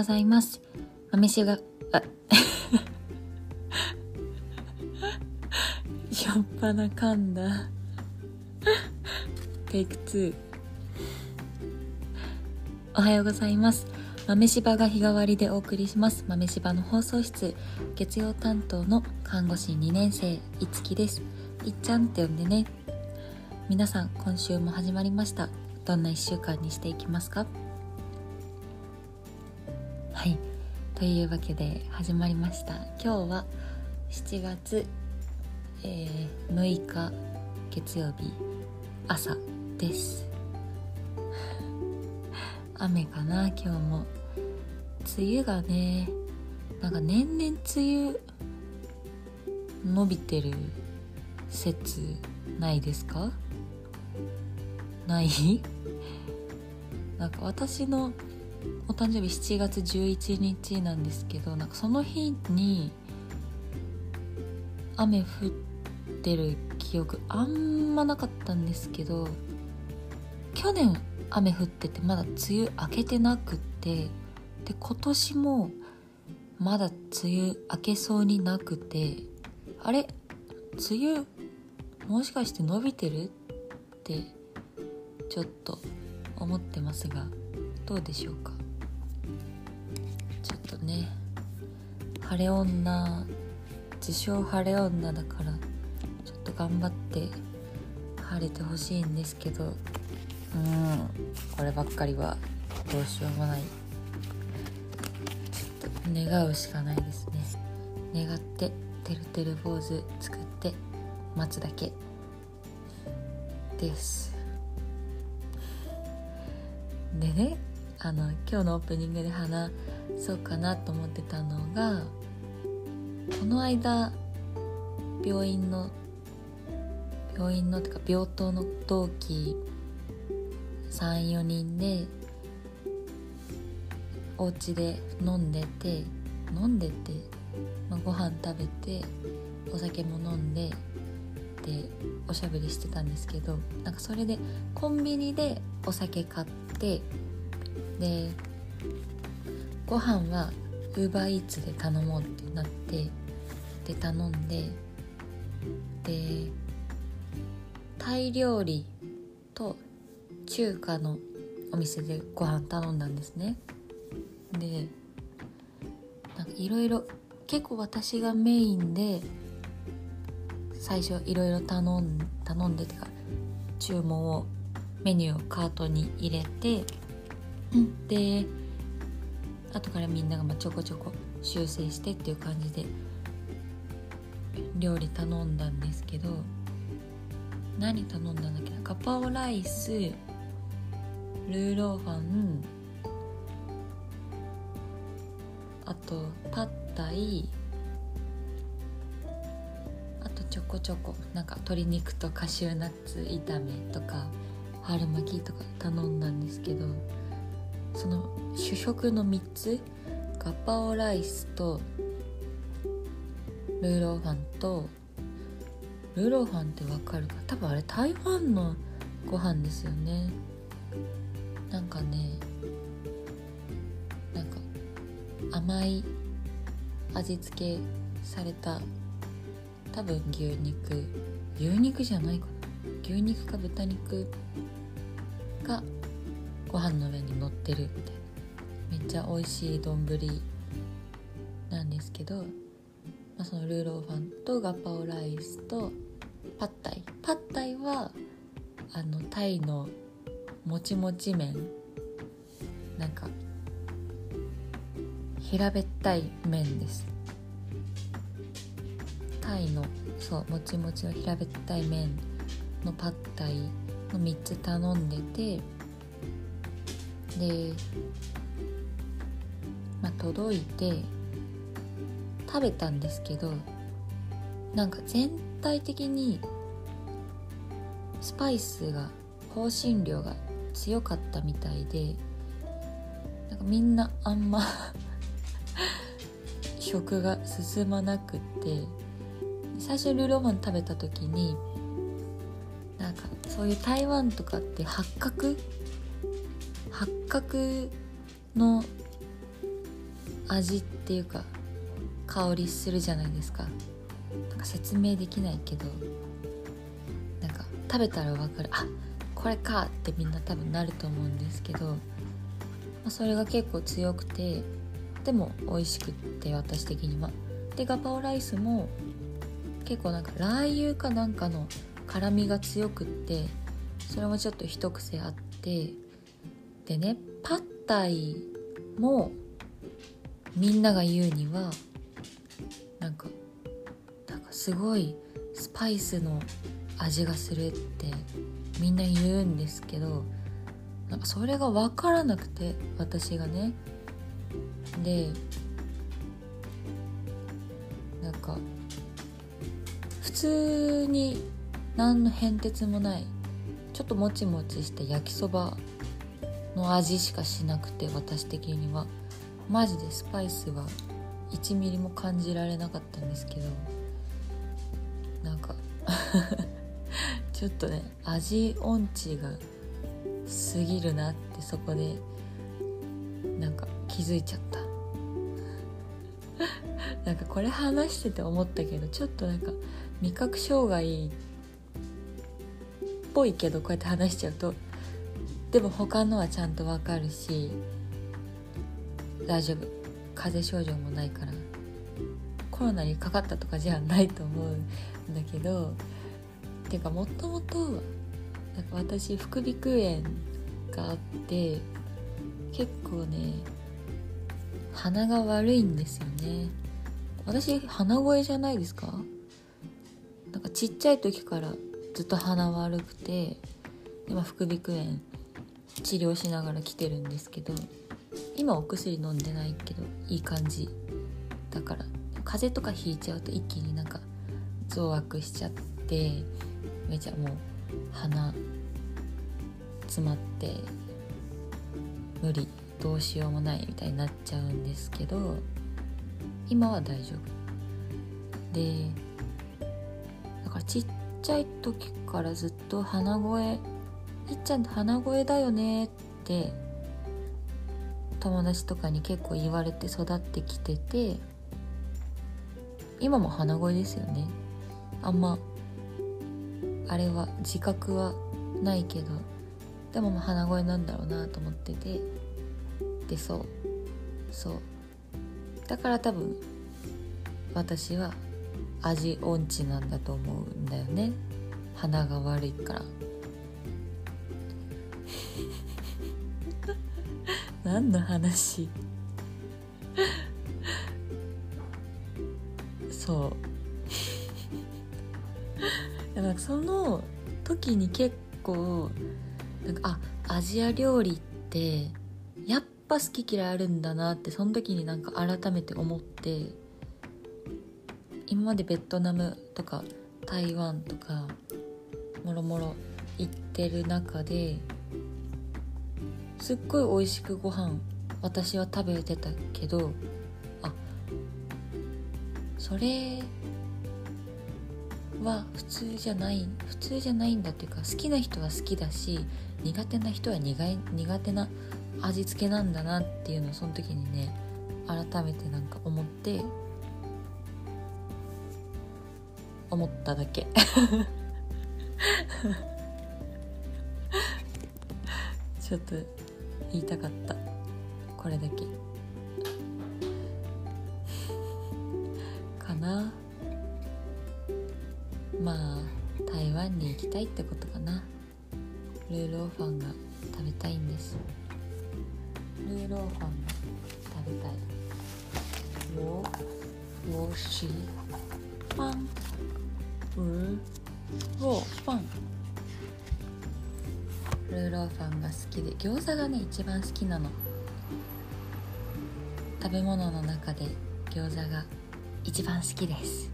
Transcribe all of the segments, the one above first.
ございます。豆しがあ しょっぱな噛んだ。テイク2おはようございます。豆柴が日替わりでお送りします。豆柴の放送室。月曜担当の看護師2年生いつきです。いっちゃんって呼んでね。皆さん今週も始まりました。どんな1週間にしていきますか？というわけで始まりました。今日は7月、えー、6日月曜日朝です。雨かな今日も。梅雨がねなんか年々梅雨伸びてる説ないですか？ない？なんか私のお誕生日7月11日なんですけどなんかその日に雨降ってる記憶あんまなかったんですけど去年雨降っててまだ梅雨明けてなくってで今年もまだ梅雨明けそうになくてあれ梅雨もしかして伸びてるってちょっと思ってますがどうでしょうか？ちょっとね晴れ女自称晴れ女だからちょっと頑張って晴れてほしいんですけどうんこればっかりはどうしようもない。ちょっと願うしかないですね。願っててるてる坊主作って待つだけ。です。でねあの今日のオープニングで話そうかなと思ってたのがこの間病院の病院のってか病棟の同期34人でお家で飲んでて飲んでて、まあ、ご飯食べてお酒も飲んででおしゃべりしてたんですけどなんかそれでコンビニでお酒買ってでご飯はウーバーイーツで頼もうってなってで頼んででタイ料理と中華のお店でご飯頼んだんですね。でなんかいろいろ結構私がメインで最初いろいろ頼ん頼んでてか注文をメニューをカートに入れて、で後からみんながまちょこちょこ修正してっていう感じで料理頼んだんですけど何頼んだんだっけな？ガパオライスルーローファンあとパッタイちょこちょこなんか鶏肉とカシューナッツ炒めとか春巻きとか頼んだんですけどその主食の3つガパオライスとルーローファンとルーローファンってわかるか？多分あれ台湾のご飯ですよね。なんかねなんか甘い味付けされた多分牛肉。牛肉じゃないかな？牛肉か豚肉がご飯の上に乗ってるみたいな。めっちゃ美味しい丼なんですけど、まあ、そのルーローファンとガパオライスとパッタイ。パッタイはあのタイのもちもち麺。なんか平べったい麺です。タイのそうもちもちの平べったい麺のパッタイの3つ頼んでてでまあ届いて食べたんですけどなんか全体的にスパイスが香辛料が強かったみたいでなんかみんなあんま 食が進まなくって最初ルーローマン食べた時になんかそういう台湾とかって八角八角の味っていうか香りするじゃないですか。なんか説明できないけどなんか食べたら分かる。あこれかってみんな多分なると思うんですけど、まあ、それが結構強くてでも美味しくって私的には。でガパオライスも結構なんかラー油かなんかの辛みが強くってそれもちょっと一癖あってでねパッタイもみんなが言うにはなんかなんかすごいスパイスの味がするってみんな言うんですけどなんかそれが分からなくて私がね。でなんか普通に何の変哲もないちょっともちもちした焼きそばの味しかしなくて私的には。マジでスパイスは1ミリも感じられなかったんですけど。なんか ちょっとね味音痴が過ぎるなってそこでなんか気づいちゃった。なんかこれ話してて思ったけどちょっとなんか味覚障害っぽいけどこうやって話しちゃうとでも他のはちゃんとわかるし大丈夫。風邪症状もないから。コロナにかかったとかじゃないと思うんだけどていうかもともと私副鼻腔炎があって結構ね鼻が悪いんですよね。私鼻声じゃないですか？なんかちっちゃい時からずっと鼻悪くて今副鼻腔炎治療しながら来てるんですけど今お薬飲んでないけどいい感じだから風邪とかひいちゃうと一気になんか増悪しちゃってめちゃもう鼻詰まって無理どうしようもないみたいになっちゃうんですけど今は大丈夫。でだからちっちゃい時からずっと鼻声「っちゃん鼻声だよね」って友達とかに結構言われて育ってきてて今も鼻声ですよね。あんまあれは自覚はないけどでもまあ鼻声なんだろうなと思っててでそうそう。だから多分私は味音痴なんだと思うんだよね。鼻が悪いから。何の話？そう。なんかその時に結構なんかあアジア料理ってやっぱ好き嫌いあるんだなってその時になんか改めて思って今までベトナムとか台湾とかもろもろ行ってる中ですっごい美味しくご飯私は食べてたけどあそれは普通じゃない普通じゃないんだっていうか好きな人は好きだし苦手な人は苦い苦手な味付けなんだなっていうのをその時にね改めてなんか思って思っただけ。ちょっと言いたかった。これだけ。かな。まあ台湾に行きたいってことかな。ルーローファンが食べたいんです。ルーローファンが食べたい。我我喜欢ル餃子がね一番好きなの。食べ物の中で餃子が一番好きです。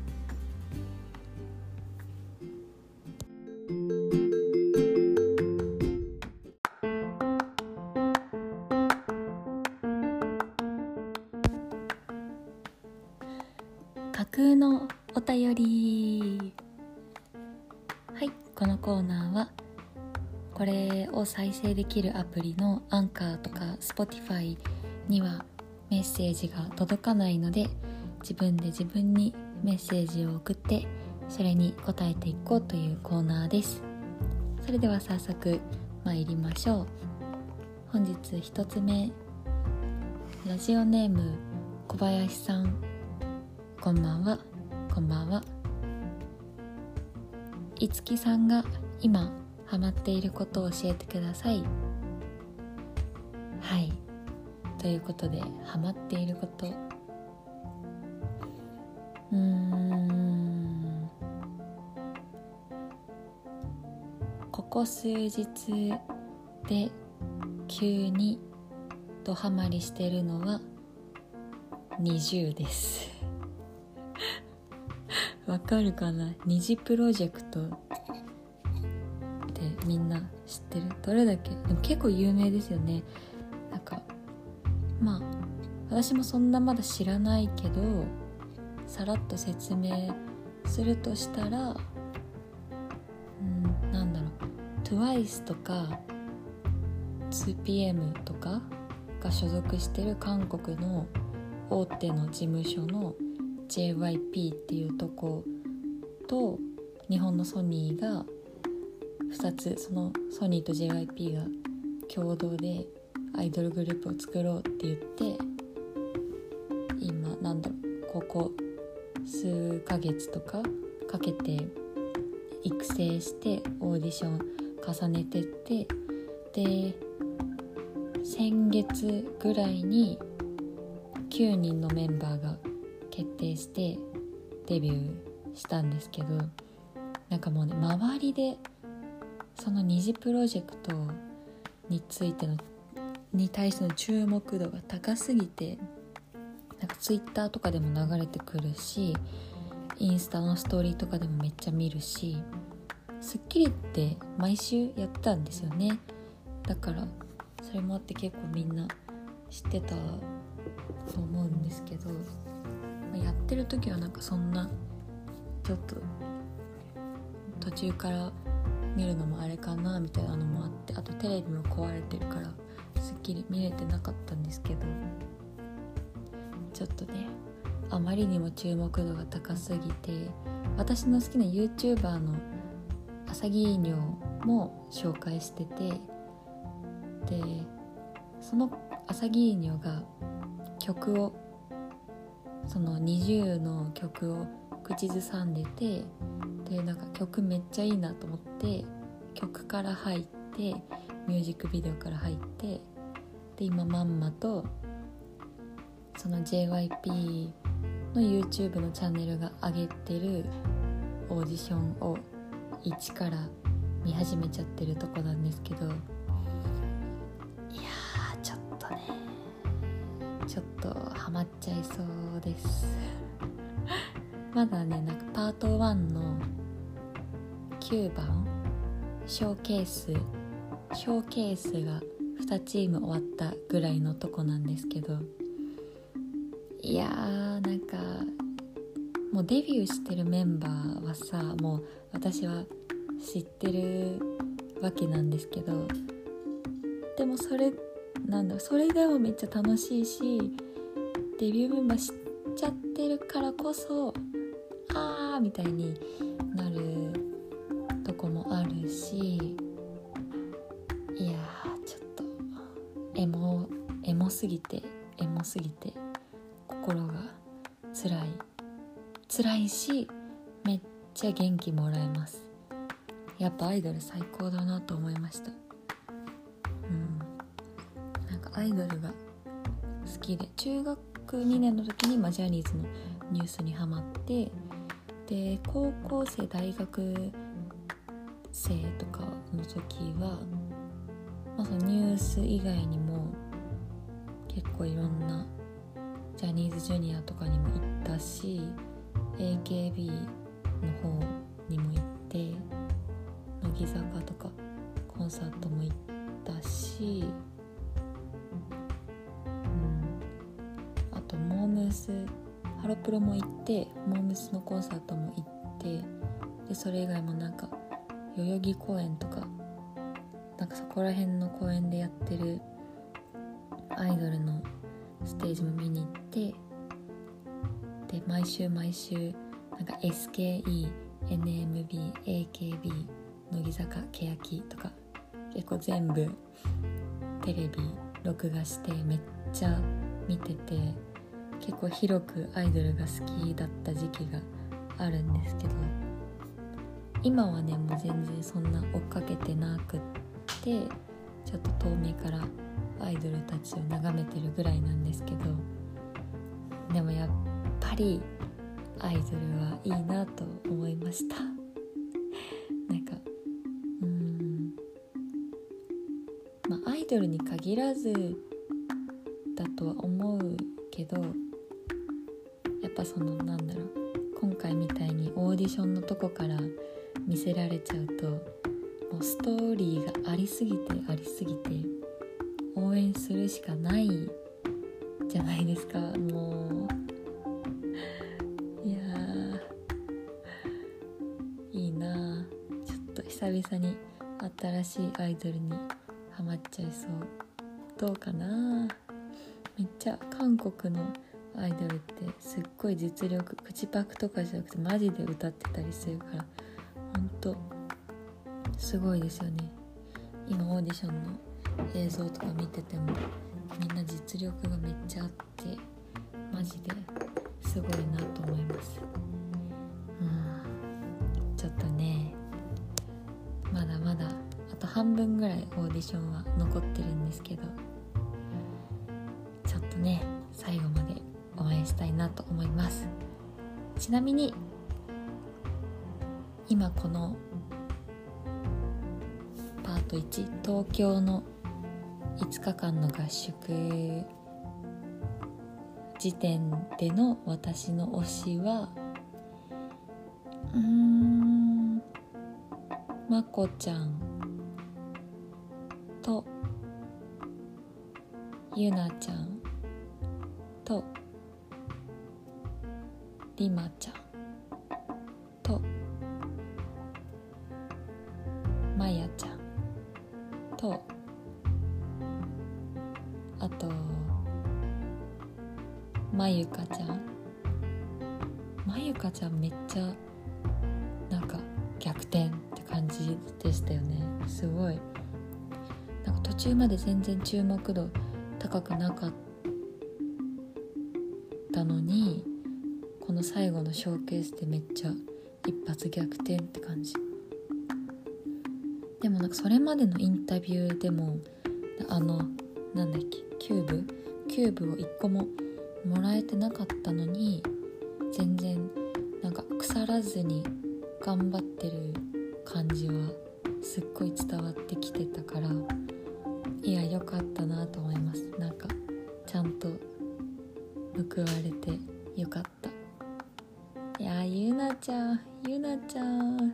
できるアプリのアンカーとか Spotify にはメッセージが届かないので自分で自分にメッセージを送ってそれに答えていこうというコーナーです。それでは早速参りましょう。本日1つ目ラジオネーム小林さん。こんばんは。こんばんは。いつきさんが今ハマっていることを教えてください。はい。ということでハマっていること。うーん。ここ数日で急にドハマりしてるのは20です。わかるかな？虹プロジェクトみんな知ってる？どれだけ？でも結構有名ですよね。なんかまあ私もそんなまだ知らないけどさらっと説明するとしたらうんなんだろう。TWICE とか 2PM とかが所属してる韓国の大手の事務所の JYP っていうとこと日本のソニーが2つそのソニーと JYP が共同でアイドルグループを作ろうって言って今なんだろうここ数ヶ月とかかけて育成してオーディション重ねてってで先月ぐらいに9人のメンバーが決定してデビューしたんですけどなんかもうね周りでその二次プロジェクトについてのに対しての注目度が高すぎてなんかツイッターとかでも流れてくるしインスタのストーリーとかでもめっちゃ見るし『スッキリ』って毎週やってたんですよね。だからそれもあって結構みんな知ってたと思うんですけど、ま、やってる時はなんかそんなちょっと途中から見るのもあれかなみたいなのもあってあとテレビも壊れてるからすっきり見れてなかったんですけどちょっとねあまりにも注目度が高すぎて私の好きな YouTuber のアサギーニョも紹介しててでそのアサギーニョが曲をその NiziU の曲を口ずさんでてでなんか曲めっちゃいいなと思って曲から入ってミュージックビデオから入ってで今まんまとその JYP の YouTube のチャンネルが上げてるオーディションを一から見始めちゃってるとこなんですけどいやちょっとねちょっとハマっちゃいそうです。まだねなんかパート1の9番？ショーケース。ショーケースが2チーム終わったぐらいのとこなんですけど。いやーなんかもうデビューしてるメンバーはさもう私は知ってるわけなんですけど。でもそれなんだそれでもめっちゃ楽しいしデビューメンバー知っちゃってるからこそあーみたいになるとこもあるしいやちょっとエモエモすぎてエモすぎて心が辛い。辛いしめっちゃ元気もらえます。やっぱアイドル最高だなと思いました。うん。なんかアイドルが好きで中学2年の時に、まあ、ジャニーズのニュースにハマってで高校生大学生とかの時は、まあ、そのニュース以外にも結構いろんなジャニーズジュニアとかにも行ったし AKB の方にも行って乃木坂とかコンサートも行ったし、プロも行ってモームスのコンサートも行ってでそれ以外もなんか代々木公園とかなんかそこら辺の公園でやってるアイドルのステージも見に行ってで毎週毎週なんか SKE NMB AKB 乃木坂欅とか結構全部テレビ録画してめっちゃ見てて結構広くアイドルが好きだった時期があるんですけど今はねもう全然そんな追っかけてなくってちょっと遠目からアイドルたちを眺めてるぐらいなんですけどでもやっぱりアイドルはいいなと思いました。なんかうん。まあアイドルに限らずだとは思うけどやっぱそのなんだろう今回みたいにオーディションのとこから見せられちゃうともうストーリーがありすぎてありすぎて応援するしかないじゃないですか。もういやいいなちょっと久々に新しいアイドルにハマっちゃいそう。どうかなめっちゃ韓国のアイドルってすっごい実力口パクとかじゃなくてマジで歌ってたりするからほんとすごいですよね。今オーディションの映像とか見ててもみんな実力がめっちゃあってマジですごいなと思います。うん。ちょっとねまだまだあと半分ぐらいオーディションは残ってるんですけど。ちなみに今このパート1東京の5日間の合宿時点での私の推しはうーんまこちゃんとゆなちゃんとりまちゃん。とまやちゃん。とあとまゆかちゃん。まゆかちゃんめっちゃなんか逆転って感じでしたよね。すごい。なんか途中まで全然注目度高くなかったのショーケースでめっちゃ一発逆転って感じ。でもなんかそれまでのインタビューでもあのなんだっけキューブ？キューブを1個ももらえてなかったのに全然なんか腐らずに頑張ってる感じはすっごい伝わってきてたからいや良かったなと思います。なんかちゃんと報われてよかった。いやゆなちゃんゆなちゃん。は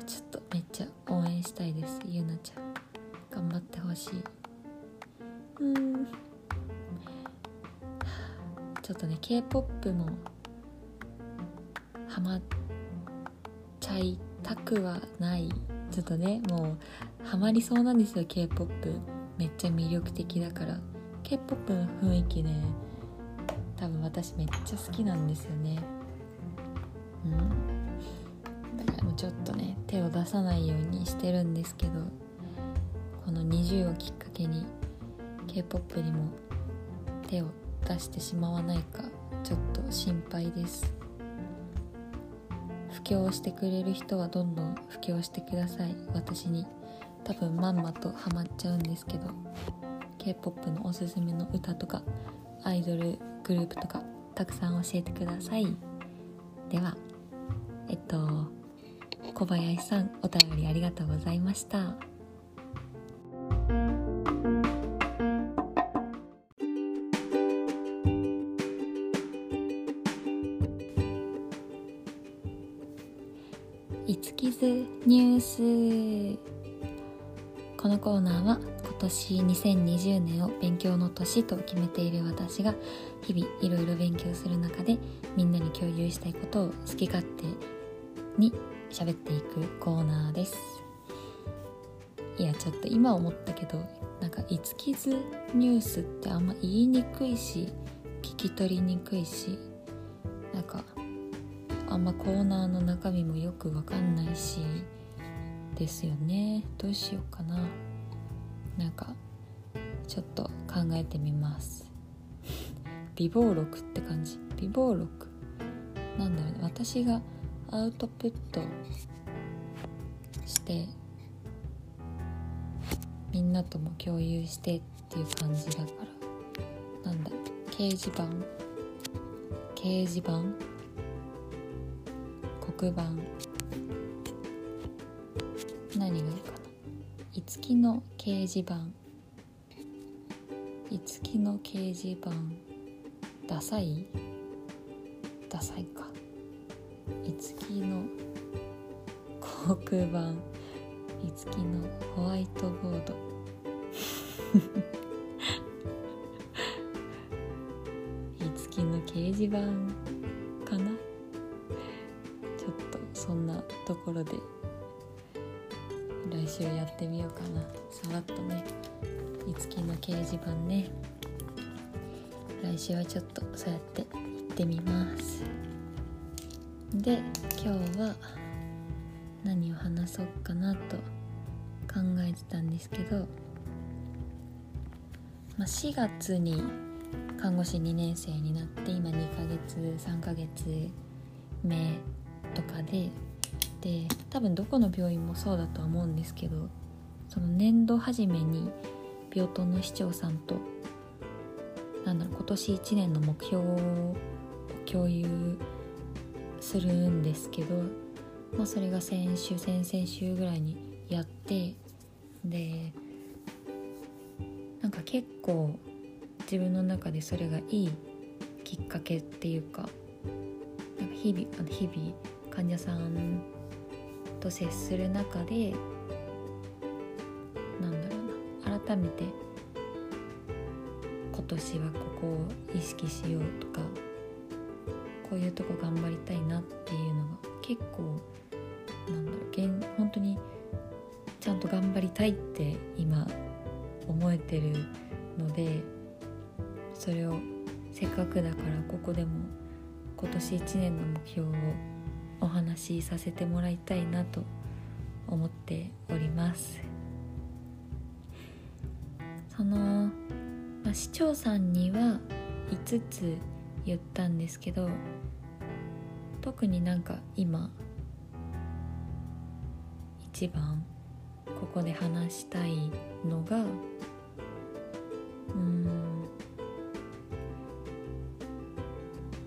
あちょっとめっちゃ応援したいですゆなちゃん。頑張ってほしい。うん。ちょっとね k p o p もハマっちゃいたくはない。ちょっとねもうハマりそうなんですよ k p o p めっちゃ魅力的だから。K p o p の雰囲気ね多分私めっちゃ好きなんですよね。うん。だからもうちょっとね手を出さないようにしてるんですけどこの20をきっかけに k p o p にも手を出してしまわないかちょっと心配です。布教してくれる人はどんどん布教してください。私に多分まんまとハマっちゃうんですけど k p o p のおすすめの歌とかアイドルグループとかたくさん教えてください。ではえっと小林さんお便りありがとうございました。年と決めている私が日々いろいろ勉強する中でみんなに共有したいことを好き勝手に喋っていくコーナーです。いやちょっと今思ったけどなんか「いつきずニュース」ってあんま言いにくいし聞き取りにくいしなんかあんまコーナーの中身もよくわかんないしですよね。どうしようかな。なんかちょっと考えてみます。美貌録って感じ。美貌録。なんだろうね。私がアウトプットしてみんなとも共有してっていう感じだから。なんだ。掲示板。掲示板。黒板。何がいいかな。いつきの掲示板。いつきの掲示板。ダサい？ダサいか。いつきの黒板。いつきのホワイトボード。いつきの掲示板かな？ちょっとそんなところで。来週やってみようかな。さらっとねいつきの掲示板ね。来週はちょっとそうやって行ってみます。で今日は何を話そうかなと考えてたんですけど、まあ、4月に看護師2年生になって今2ヶ月3ヶ月目とかでで多分どこの病院もそうだとは思うんですけどその年度初めに病棟の市長さんとなんだろう今年1年の目標を共有するんですけど、まあ、それが先週先々週ぐらいにやってでなんか結構自分の中でそれがいいきっかけっていうかなんか日々あの日々患者さんと接する中でなんだろうな改めて今年はここを意識しようとかこういうとこ頑張りたいなっていうのが結構なんだろう現本当にちゃんと頑張りたいって今思えてるのでそれをせっかくだからここでも今年1年の目標をお話しさせてもらいたいなと思っております。その、まあ、市長さんには5つ言ったんですけど特になんか今一番ここで話したいのがうん、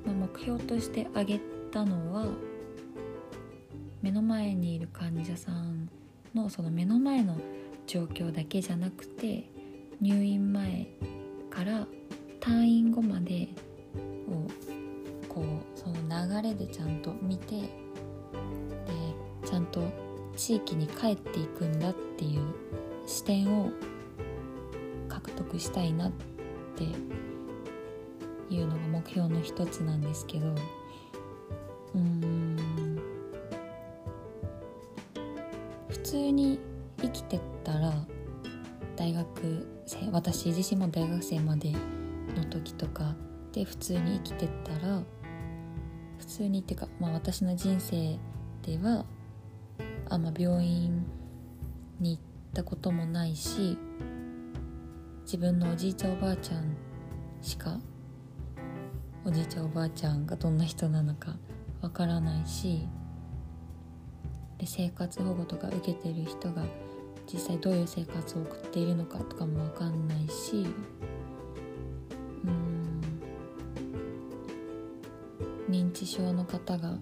まあ、目標として挙げたのは目の前にいる患者さんのその目の前の状況だけじゃなくて入院前から退院後までをこうその流れでちゃんと見てでちゃんと地域に帰っていくんだっていう視点を獲得したいなっていうのが目標の一つなんですけどうん。通に生きてったら大学生私自身も大学生までの時とかで普通に生きてったら普通にっていうか、まあ、私の人生ではあんま病院に行ったこともないし自分のおじいちゃんおばあちゃんしかおじいちゃんおばあちゃんがどんな人なのかわからないし生活保護とか受けてる人が実際どういう生活を送っているのかとかもわかんないしうん認知症の方が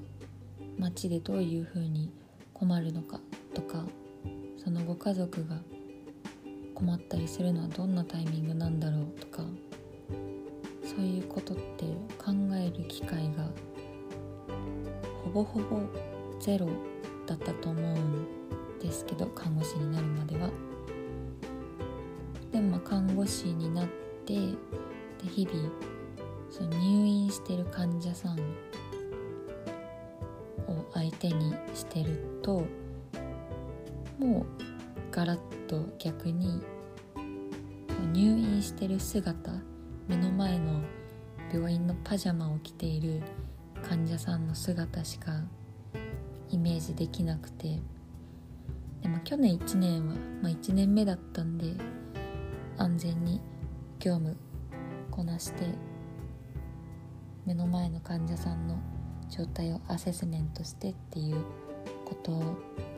街でどういうふうに困るのかとかそのご家族が困ったりするのはどんなタイミングなんだろうとかそういうことって考える機会がほぼほぼゼロだったと思うんですけど看護師になるまでは。でもまあ看護師になってで日々その入院してる患者さんを相手にしてるともうガラッと逆に入院してる姿目の前の病院のパジャマを着ている患者さんの姿しかイメージできなくて。でも去年1年は、まあ、1年目だったんで安全に業務こなして目の前の患者さんの状態をアセスメントしてっていうこと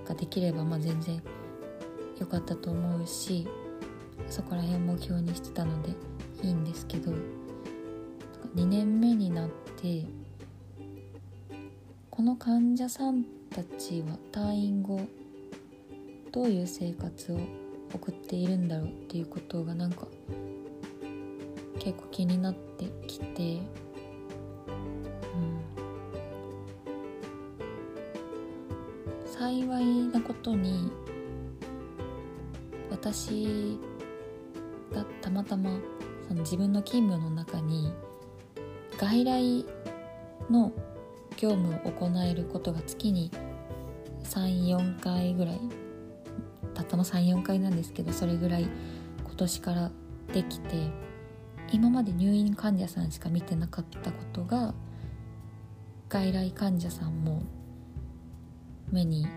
ができれば、まあ、全然良かったと思うしそこら辺目標にしてたのでいいんですけど2年目になってこの患者さんたちは退院後どういう生活を送っているんだろうっていうことがなんか結構気になってきて、うん、幸いなことに私がたまたまその自分の勤務の中に外来の業務を行えることが月に34回ぐらいたったの34回なんですけどそれぐらい今年からできて今まで入院患者さんしか見てなかったことが外来患者さんも目に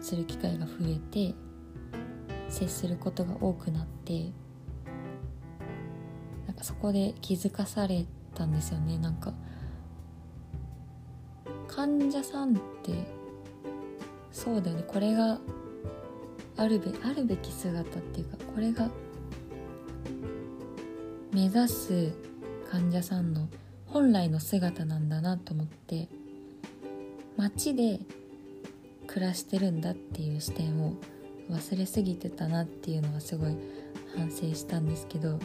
する機会が増えて接することが多くなってなんかそこで気づかされたんですよね。なんか患者さんってそうだよね。これがあるべあるべき姿っていうかこれが目指す患者さんの本来の姿なんだなと思って街で暮らしてるんだっていう視点を忘れすぎてたなっていうのはすごい反省したんですけど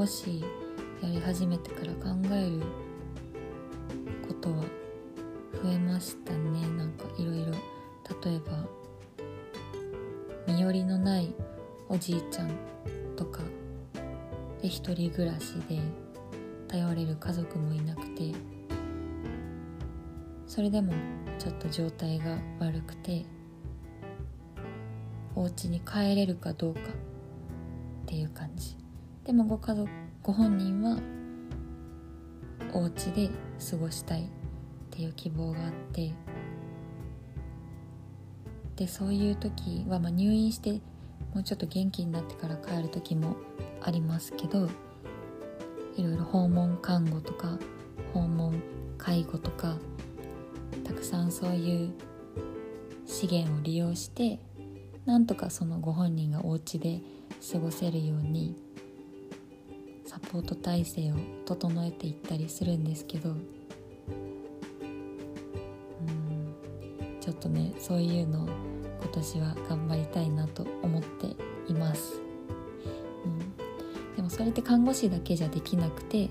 護師やり始めてから考えることは増えましたね。なんかいろいろ。例えば身寄りのないおじいちゃんとかで一人暮らしで頼れる家族もいなくてそれでもちょっと状態が悪くてお家に帰れるかどうかっていう感じ。でもご家族ご本人はお家で過ごしたいっていう希望があってでそういう時は、まあ、入院してもうちょっと元気になってから帰る時もありますけどいろいろ訪問看護とか訪問介護とかたくさんそういう資源を利用してなんとかそのご本人がお家で過ごせるようにポート体制を整えていったりするんですけどうんちょっとねそういうのを今年は頑張りたいなと思っています、うん、でもそれって看護師だけじゃできなくて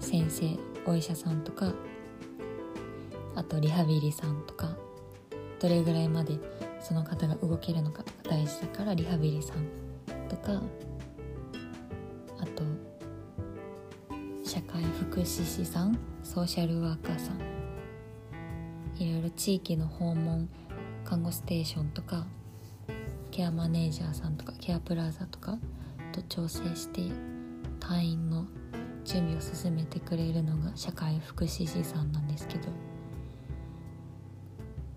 先生お医者さんとかあとリハビリさんとかどれぐらいまでその方が動けるのかとか大事だからリハビリさんとか福祉士さんソーシャルワーカーさん。いろいろ地域の訪問看護ステーションとかケアマネージャーさんとかケアプラザとかと調整して退院の準備を進めてくれるのが社会福祉士さんなんですけど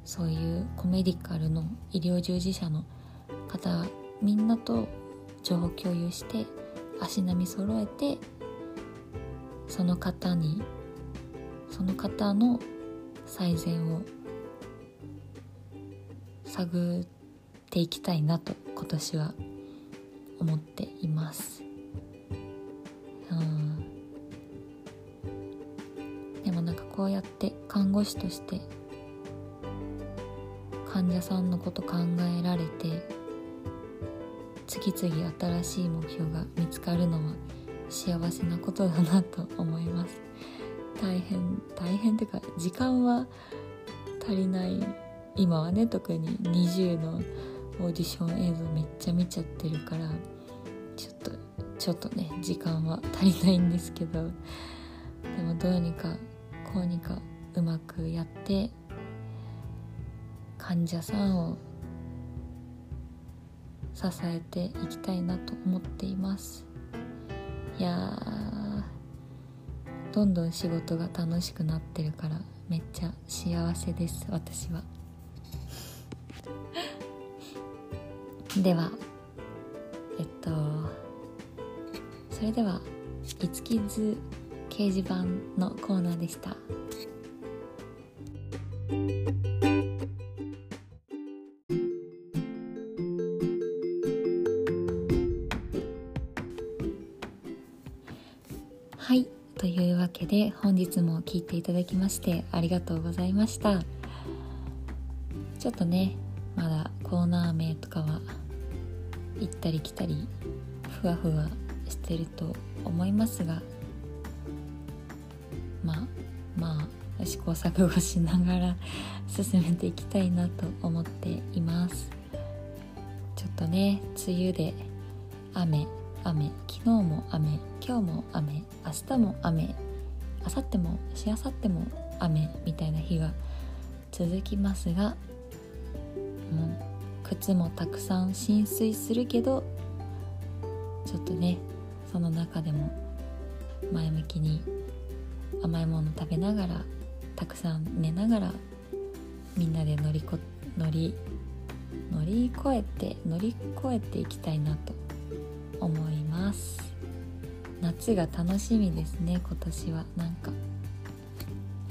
そういうコメディカルの医療従事者の方みんなと情報共有して足並み揃えてその方にその方の最善を探っていきたいなと今年は思っています。でもなんかこうやって看護師として患者さんのこと考えられて次々新しい目標が見つかるのは幸せなことだなと思います。大変大変っていうか時間は足りない。今はね特に20のオーディション映像めっちゃ見ちゃってるからちょっとちょっとね時間は足りないんですけどでもどうにかこうにかうまくやって患者さんを支えていきたいなと思っています。いやどんどん仕事が楽しくなってるからめっちゃ幸せです私は。ではえっとそれではいつきず掲示板のコーナーでした。聞いていただきましてありがとうございました。ちょっとねまだコーナー名とかは行ったり来たりふわふわしてると思いますがまあまあ試行錯誤しながら進めていきたいなと思っています。ちょっとね梅雨で雨雨昨日も雨今日も雨明日も雨明後日もしあさっても雨みたいな日が続きますがもう靴もたくさん浸水するけどちょっとねその中でも前向きに甘いもの食べながらたくさん寝ながらみんなで乗りこ乗り乗り越えて乗り越えていきたいなと思います。夏が楽しみですね今年は。なんか。ちょ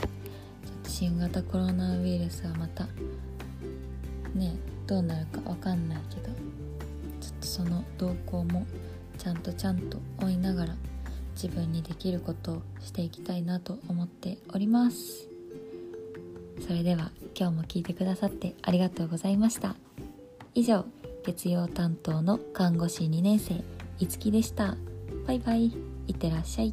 っと新型コロナウイルスはまたねどうなるか分かんないけど。ちょっとその動向もちゃんとちゃんと追いながら自分にできることをしていきたいなと思っております。それでは今日も聞いてくださってありがとうございました。以上月曜担当の看護師2年生いつきでした。バイバイ。いってらっしゃい。